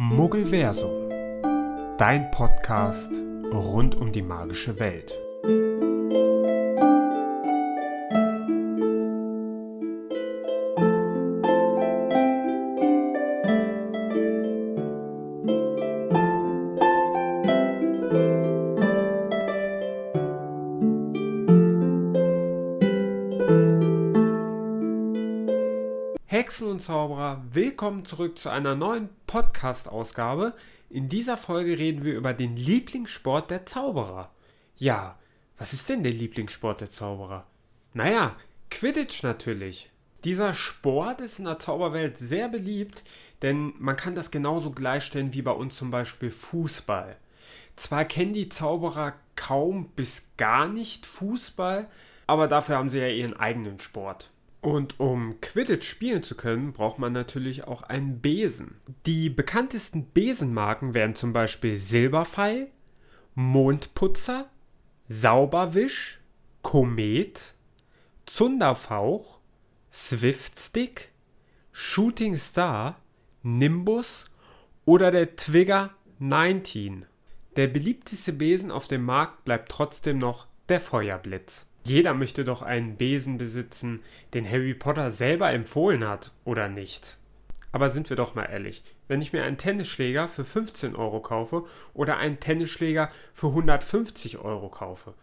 Muggelversum, dein Podcast rund um die magische Welt. Willkommen zurück zu einer neuen Podcast-Ausgabe. In dieser Folge reden wir über den Lieblingssport der Zauberer. Ja, was ist denn der Lieblingssport der Zauberer? Naja, Quidditch natürlich. Dieser Sport ist in der Zauberwelt sehr beliebt, denn man kann das genauso gleichstellen wie bei uns zum Beispiel Fußball. Zwar kennen die Zauberer kaum bis gar nicht Fußball, aber dafür haben sie ja ihren eigenen Sport. Und um Quidditch spielen zu können, braucht man natürlich auch einen Besen. Die bekanntesten Besenmarken wären zum Beispiel Silberpfeil, Mondputzer, Sauberwisch, Komet, Zunderfauch, Swiftstick, Shooting Star, Nimbus oder der Twigger 19. Der beliebteste Besen auf dem Markt bleibt trotzdem noch der Feuerblitz. Jeder möchte doch einen Besen besitzen, den Harry Potter selber empfohlen hat, oder nicht? Aber sind wir doch mal ehrlich, wenn ich mir einen Tennisschläger für 15 Euro kaufe oder einen Tennisschläger für 150 Euro kaufe,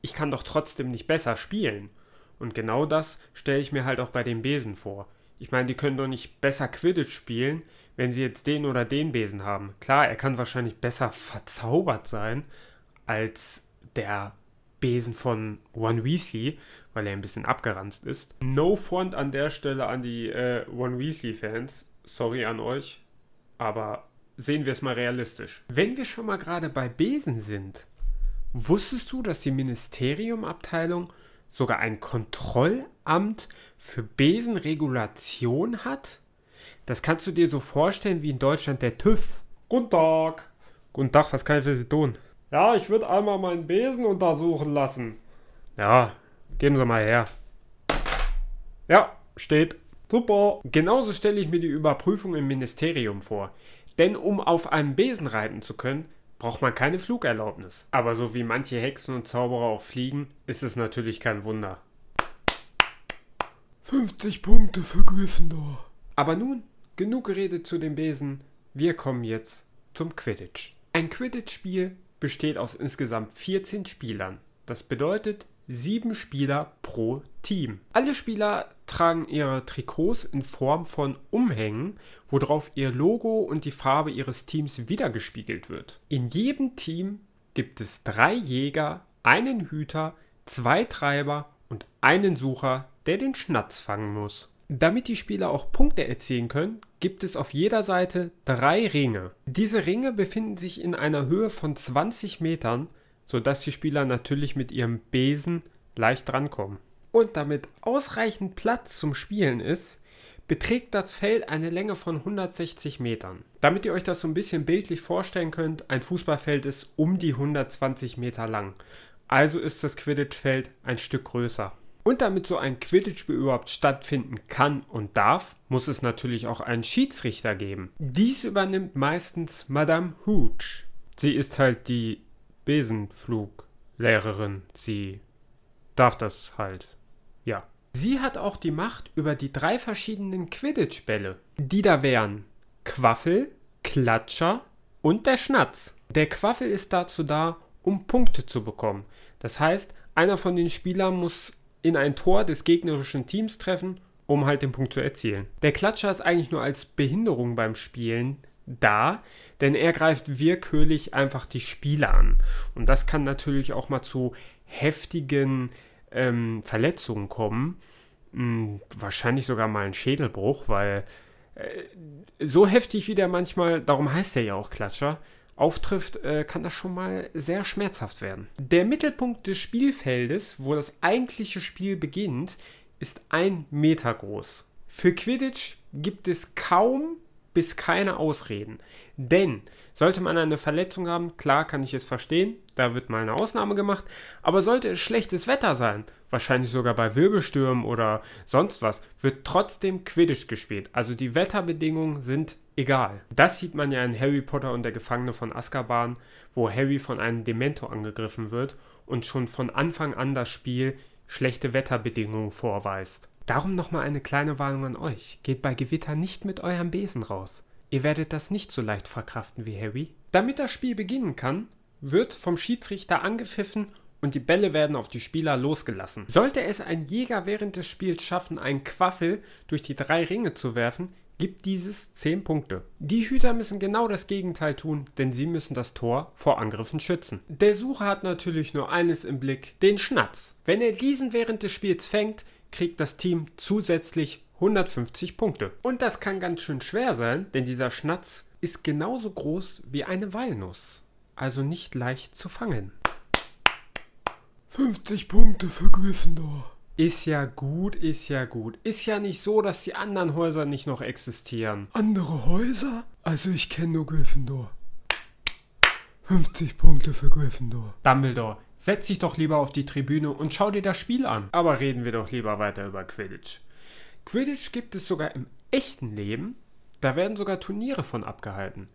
ich kann doch trotzdem nicht besser spielen. Und genau das stelle ich mir halt auch bei den Besen vor. Ich meine, die können doch nicht besser Quidditch spielen, wenn sie jetzt den oder den Besen haben. Klar, er kann wahrscheinlich besser verzaubert sein als der Besen von One Weasley, weil er ein bisschen abgeranzt ist. No front an der Stelle an die äh, One Weasley-Fans. Sorry an euch. Aber sehen wir es mal realistisch. Wenn wir schon mal gerade bei Besen sind, wusstest du, dass die Ministeriumabteilung sogar ein Kontrollamt für Besenregulation hat? Das kannst du dir so vorstellen wie in Deutschland der TÜV. Guten Tag. Guten Tag, was kann ich für Sie tun? Ja, ich würde einmal meinen Besen untersuchen lassen. Ja, geben Sie mal her. Ja, steht. Super. Genauso stelle ich mir die Überprüfung im Ministerium vor. Denn um auf einem Besen reiten zu können, braucht man keine Flugerlaubnis. Aber so wie manche Hexen und Zauberer auch fliegen, ist es natürlich kein Wunder. 50 Punkte für Gryffindor. Aber nun, genug geredet zu dem Besen. Wir kommen jetzt zum Quidditch. Ein Quidditch-Spiel besteht aus insgesamt 14 Spielern. Das bedeutet sieben Spieler pro Team. Alle Spieler tragen ihre Trikots in Form von Umhängen, worauf ihr Logo und die Farbe ihres Teams wiedergespiegelt wird. In jedem Team gibt es drei Jäger, einen Hüter, zwei Treiber und einen Sucher, der den Schnatz fangen muss. Damit die Spieler auch Punkte erzielen können, gibt es auf jeder Seite drei Ringe. Diese Ringe befinden sich in einer Höhe von 20 Metern, sodass die Spieler natürlich mit ihrem Besen leicht drankommen. Und damit ausreichend Platz zum Spielen ist, beträgt das Feld eine Länge von 160 Metern. Damit ihr euch das so ein bisschen bildlich vorstellen könnt, ein Fußballfeld ist um die 120 Meter lang. Also ist das Quidditch-Feld ein Stück größer. Und damit so ein Quidditch-Spiel überhaupt stattfinden kann und darf, muss es natürlich auch einen Schiedsrichter geben. Dies übernimmt meistens Madame Hooch. Sie ist halt die Besenfluglehrerin. Sie darf das halt. Ja. Sie hat auch die Macht über die drei verschiedenen Quidditch-Bälle. Die da wären Quaffel, Klatscher und der Schnatz. Der Quaffel ist dazu da, um Punkte zu bekommen. Das heißt, einer von den Spielern muss in ein Tor des gegnerischen Teams treffen, um halt den Punkt zu erzielen. Der Klatscher ist eigentlich nur als Behinderung beim Spielen da, denn er greift willkürlich einfach die Spieler an. Und das kann natürlich auch mal zu heftigen ähm, Verletzungen kommen. Hm, wahrscheinlich sogar mal ein Schädelbruch, weil äh, so heftig wie der manchmal, darum heißt er ja auch Klatscher, auftrifft, äh, kann das schon mal sehr schmerzhaft werden. Der Mittelpunkt des Spielfeldes, wo das eigentliche Spiel beginnt, ist ein Meter groß. Für Quidditch gibt es kaum bis keine Ausreden. Denn sollte man eine Verletzung haben, klar kann ich es verstehen, da wird mal eine Ausnahme gemacht, aber sollte es schlechtes Wetter sein, wahrscheinlich sogar bei Wirbelstürmen oder sonst was, wird trotzdem Quidditch gespielt. Also die Wetterbedingungen sind egal. Das sieht man ja in Harry Potter und der Gefangene von Azkaban, wo Harry von einem Dementor angegriffen wird und schon von Anfang an das Spiel schlechte Wetterbedingungen vorweist. Darum nochmal eine kleine Warnung an euch. Geht bei Gewitter nicht mit eurem Besen raus. Ihr werdet das nicht so leicht verkraften wie Harry. Damit das Spiel beginnen kann, wird vom Schiedsrichter angepfiffen und die Bälle werden auf die Spieler losgelassen. Sollte es ein Jäger während des Spiels schaffen, einen Quaffel durch die drei Ringe zu werfen, gibt dieses 10 Punkte. Die Hüter müssen genau das Gegenteil tun, denn sie müssen das Tor vor Angriffen schützen. Der Sucher hat natürlich nur eines im Blick, den Schnatz. Wenn er diesen während des Spiels fängt, kriegt das Team zusätzlich 150 Punkte. Und das kann ganz schön schwer sein, denn dieser Schnatz ist genauso groß wie eine Walnuss. Also nicht leicht zu fangen. 50 Punkte für Gryffindor. Ist ja gut, ist ja gut. Ist ja nicht so, dass die anderen Häuser nicht noch existieren. Andere Häuser? Also ich kenne nur Gryffindor. 50 Punkte für Gryffindor. Dumbledore, setz dich doch lieber auf die Tribüne und schau dir das Spiel an. Aber reden wir doch lieber weiter über Quidditch. Quidditch gibt es sogar im echten Leben. Da werden sogar Turniere von abgehalten.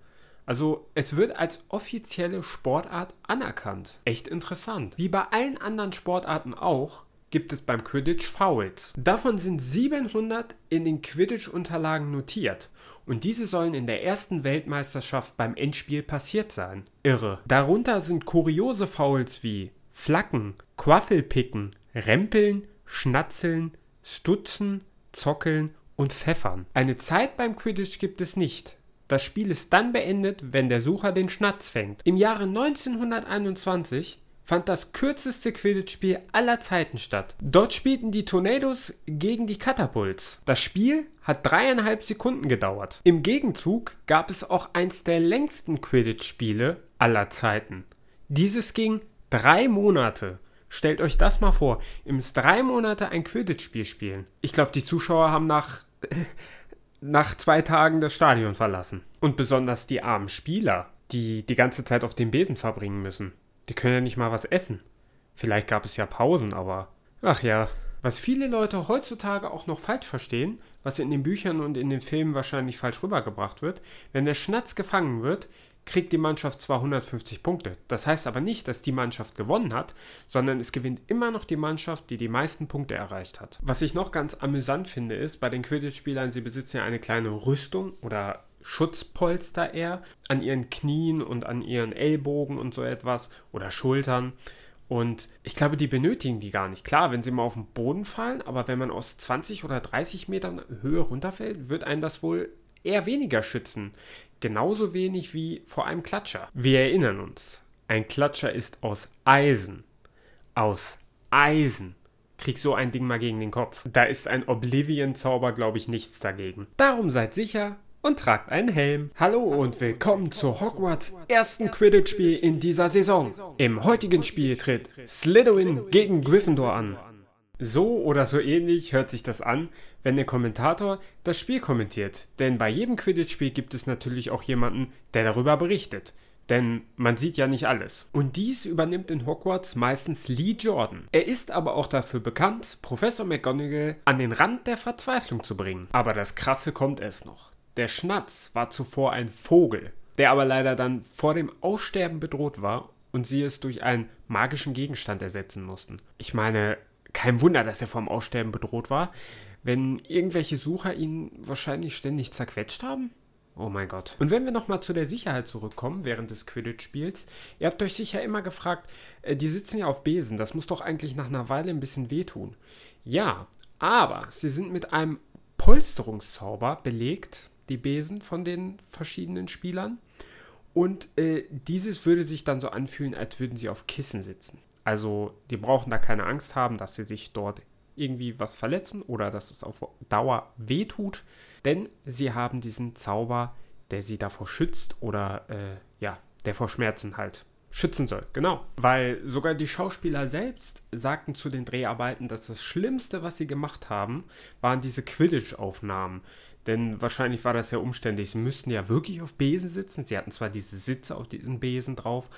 Also es wird als offizielle Sportart anerkannt. Echt interessant. Wie bei allen anderen Sportarten auch, gibt es beim Quidditch Fouls. Davon sind 700 in den Quidditch-Unterlagen notiert und diese sollen in der ersten Weltmeisterschaft beim Endspiel passiert sein. Irre. Darunter sind kuriose Fouls wie Flacken, Quaffelpicken, Rempeln, Schnatzeln, Stutzen, Zockeln und Pfeffern. Eine Zeit beim Quidditch gibt es nicht. Das Spiel ist dann beendet, wenn der Sucher den Schnatz fängt. Im Jahre 1921 fand das kürzeste Quidditch-Spiel aller Zeiten statt. Dort spielten die Tornadoes gegen die Catapults. Das Spiel hat dreieinhalb Sekunden gedauert. Im Gegenzug gab es auch eins der längsten Quidditch-Spiele aller Zeiten. Dieses ging drei Monate. Stellt euch das mal vor, ihr müsst drei Monate ein Quidditch-Spiel spielen. Ich glaube, die Zuschauer haben nach, nach zwei Tagen das Stadion verlassen. Und besonders die armen Spieler, die die ganze Zeit auf dem Besen verbringen müssen. Die können ja nicht mal was essen. Vielleicht gab es ja Pausen, aber. Ach ja. Was viele Leute heutzutage auch noch falsch verstehen, was in den Büchern und in den Filmen wahrscheinlich falsch rübergebracht wird, wenn der Schnatz gefangen wird, kriegt die Mannschaft zwar 150 Punkte. Das heißt aber nicht, dass die Mannschaft gewonnen hat, sondern es gewinnt immer noch die Mannschaft, die die meisten Punkte erreicht hat. Was ich noch ganz amüsant finde, ist, bei den Quidditch-Spielern, sie besitzen ja eine kleine Rüstung oder Schutzpolster eher an ihren Knien und an ihren Ellbogen und so etwas oder Schultern. Und ich glaube, die benötigen die gar nicht. Klar, wenn sie mal auf den Boden fallen, aber wenn man aus 20 oder 30 Metern Höhe runterfällt, wird einen das wohl eher weniger schützen. Genauso wenig wie vor einem Klatscher. Wir erinnern uns, ein Klatscher ist aus Eisen. Aus Eisen. Krieg so ein Ding mal gegen den Kopf. Da ist ein Oblivion-Zauber, glaube ich, nichts dagegen. Darum seid sicher, und tragt einen Helm. Hallo und willkommen zu Hogwarts ersten Quidditch-Spiel in dieser Saison. Im heutigen Spiel tritt Slytherin gegen Gryffindor an. So oder so ähnlich hört sich das an, wenn der Kommentator das Spiel kommentiert. Denn bei jedem Quidditch-Spiel gibt es natürlich auch jemanden, der darüber berichtet. Denn man sieht ja nicht alles. Und dies übernimmt in Hogwarts meistens Lee Jordan. Er ist aber auch dafür bekannt, Professor McGonagall an den Rand der Verzweiflung zu bringen. Aber das Krasse kommt erst noch. Der Schnatz war zuvor ein Vogel, der aber leider dann vor dem Aussterben bedroht war und sie es durch einen magischen Gegenstand ersetzen mussten. Ich meine, kein Wunder, dass er vom Aussterben bedroht war, wenn irgendwelche Sucher ihn wahrscheinlich ständig zerquetscht haben. Oh mein Gott. Und wenn wir nochmal zu der Sicherheit zurückkommen während des Quidditch-Spiels, ihr habt euch sicher immer gefragt, äh, die sitzen ja auf Besen, das muss doch eigentlich nach einer Weile ein bisschen wehtun. Ja, aber sie sind mit einem Polsterungszauber belegt, die Besen von den verschiedenen Spielern. Und äh, dieses würde sich dann so anfühlen, als würden sie auf Kissen sitzen. Also die brauchen da keine Angst haben, dass sie sich dort irgendwie was verletzen oder dass es auf Dauer wehtut, denn sie haben diesen Zauber, der sie davor schützt oder äh, ja, der vor Schmerzen halt schützen soll. Genau. Weil sogar die Schauspieler selbst sagten zu den Dreharbeiten, dass das Schlimmste, was sie gemacht haben, waren diese Quidditch-Aufnahmen. Denn wahrscheinlich war das ja umständlich. Sie müssten ja wirklich auf Besen sitzen. Sie hatten zwar diese Sitze auf diesen Besen drauf,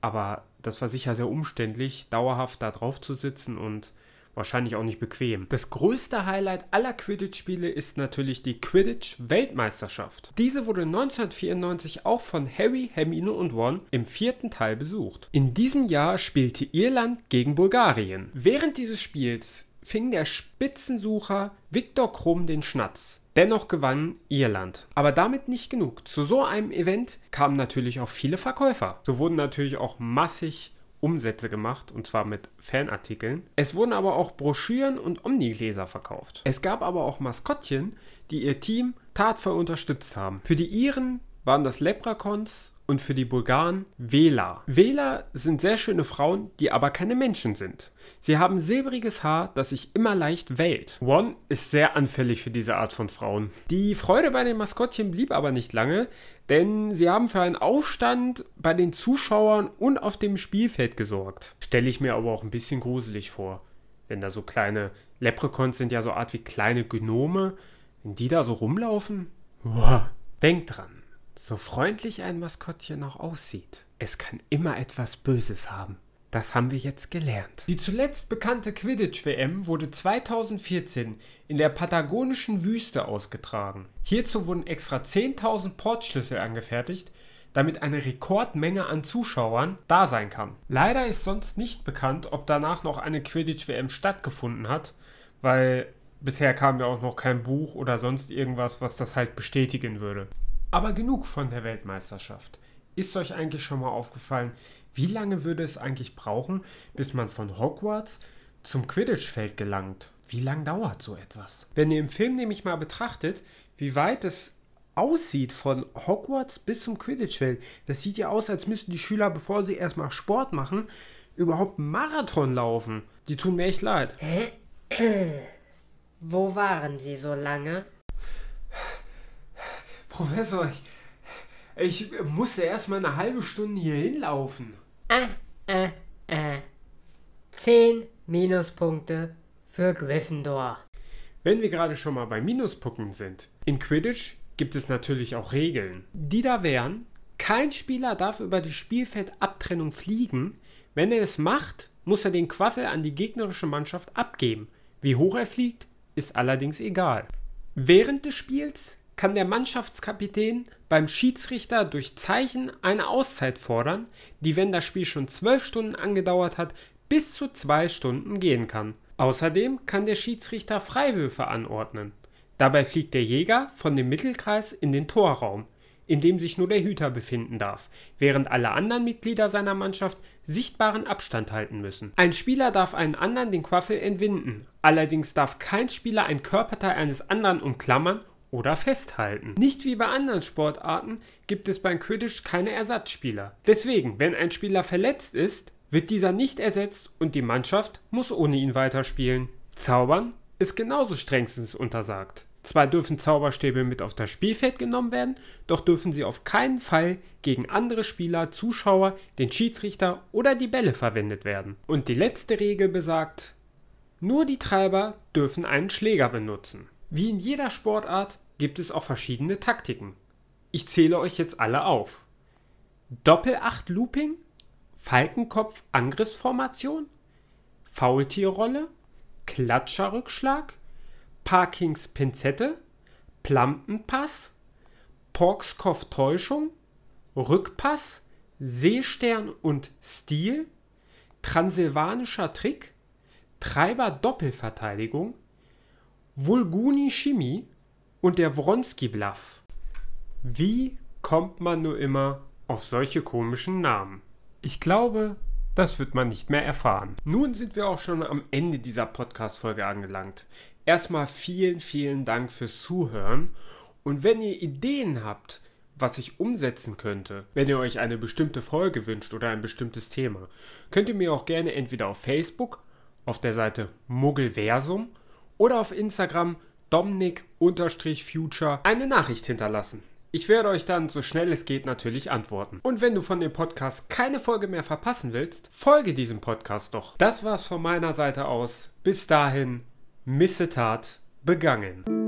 aber das war sicher sehr umständlich, dauerhaft da drauf zu sitzen und wahrscheinlich auch nicht bequem. Das größte Highlight aller Quidditch-Spiele ist natürlich die Quidditch-Weltmeisterschaft. Diese wurde 1994 auch von Harry, Hermine und Ron im vierten Teil besucht. In diesem Jahr spielte Irland gegen Bulgarien. Während dieses Spiels fing der Spitzensucher Viktor Krumm den Schnatz. Dennoch gewann Irland. Aber damit nicht genug. Zu so einem Event kamen natürlich auch viele Verkäufer. So wurden natürlich auch massig Umsätze gemacht, und zwar mit Fanartikeln. Es wurden aber auch Broschüren und Omnigläser verkauft. Es gab aber auch Maskottchen, die ihr Team tatvoll unterstützt haben. Für die Iren waren das Lepracons und für die Bulgaren Vela. Vela sind sehr schöne Frauen, die aber keine Menschen sind. Sie haben silbriges Haar, das sich immer leicht wählt. One ist sehr anfällig für diese Art von Frauen. Die Freude bei den Maskottchen blieb aber nicht lange, denn sie haben für einen Aufstand bei den Zuschauern und auf dem Spielfeld gesorgt. Stelle ich mir aber auch ein bisschen gruselig vor. Wenn da so kleine Leprechauns sind ja so Art wie kleine Gnome, wenn die da so rumlaufen. Denkt dran, so freundlich ein Maskottchen auch aussieht, es kann immer etwas Böses haben. Das haben wir jetzt gelernt. Die zuletzt bekannte Quidditch-WM wurde 2014 in der patagonischen Wüste ausgetragen. Hierzu wurden extra 10.000 Portschlüssel angefertigt, damit eine Rekordmenge an Zuschauern da sein kann. Leider ist sonst nicht bekannt, ob danach noch eine Quidditch-WM stattgefunden hat, weil bisher kam ja auch noch kein Buch oder sonst irgendwas, was das halt bestätigen würde. Aber genug von der Weltmeisterschaft. Ist euch eigentlich schon mal aufgefallen, wie lange würde es eigentlich brauchen, bis man von Hogwarts zum Quidditch-Feld gelangt? Wie lange dauert so etwas? Wenn ihr im Film nämlich mal betrachtet, wie weit es aussieht von Hogwarts bis zum Quidditch-Feld, das sieht ja aus, als müssten die Schüler, bevor sie erstmal Sport machen, überhaupt einen Marathon laufen. Die tun mir echt leid. Wo waren Sie so lange? Professor, ich, ich musste erst mal eine halbe Stunde hier hinlaufen. Äh, äh, äh. Zehn Minuspunkte für Gryffindor. Wenn wir gerade schon mal bei Minuspunkten sind. In Quidditch gibt es natürlich auch Regeln. Die da wären, kein Spieler darf über die Spielfeldabtrennung fliegen. Wenn er es macht, muss er den Quaffel an die gegnerische Mannschaft abgeben. Wie hoch er fliegt, ist allerdings egal. Während des Spiels kann der Mannschaftskapitän beim Schiedsrichter durch Zeichen eine Auszeit fordern, die, wenn das Spiel schon zwölf Stunden angedauert hat, bis zu zwei Stunden gehen kann. Außerdem kann der Schiedsrichter Freiwürfe anordnen. Dabei fliegt der Jäger von dem Mittelkreis in den Torraum, in dem sich nur der Hüter befinden darf, während alle anderen Mitglieder seiner Mannschaft sichtbaren Abstand halten müssen. Ein Spieler darf einen anderen den Quaffel entwinden, allerdings darf kein Spieler ein Körperteil eines anderen umklammern oder festhalten. Nicht wie bei anderen Sportarten gibt es beim Quidditch keine Ersatzspieler. Deswegen, wenn ein Spieler verletzt ist, wird dieser nicht ersetzt und die Mannschaft muss ohne ihn weiterspielen. Zaubern ist genauso strengstens untersagt. Zwar dürfen Zauberstäbe mit auf das Spielfeld genommen werden, doch dürfen sie auf keinen Fall gegen andere Spieler, Zuschauer, den Schiedsrichter oder die Bälle verwendet werden. Und die letzte Regel besagt, nur die Treiber dürfen einen Schläger benutzen. Wie in jeder Sportart gibt es auch verschiedene Taktiken. Ich zähle euch jetzt alle auf. Doppel-8-Looping, Falkenkopf-Angriffsformation, Faultierrolle, Klatscherrückschlag, Parkings Pinzette, Plampenpass, Porkskopf-Täuschung, Rückpass, Seestern und Stil, Transsilvanischer Trick, Treiber-Doppelverteidigung, Vulguni Chemie und der Wronski Bluff. Wie kommt man nur immer auf solche komischen Namen? Ich glaube, das wird man nicht mehr erfahren. Nun sind wir auch schon am Ende dieser Podcast-Folge angelangt. Erstmal vielen, vielen Dank fürs Zuhören. Und wenn ihr Ideen habt, was ich umsetzen könnte, wenn ihr euch eine bestimmte Folge wünscht oder ein bestimmtes Thema, könnt ihr mir auch gerne entweder auf Facebook, auf der Seite Muggelversum oder auf Instagram Dominic-Future eine Nachricht hinterlassen. Ich werde euch dann so schnell es geht natürlich antworten. Und wenn du von dem Podcast keine Folge mehr verpassen willst, folge diesem Podcast doch. Das war's von meiner Seite aus. Bis dahin, Missetat begangen.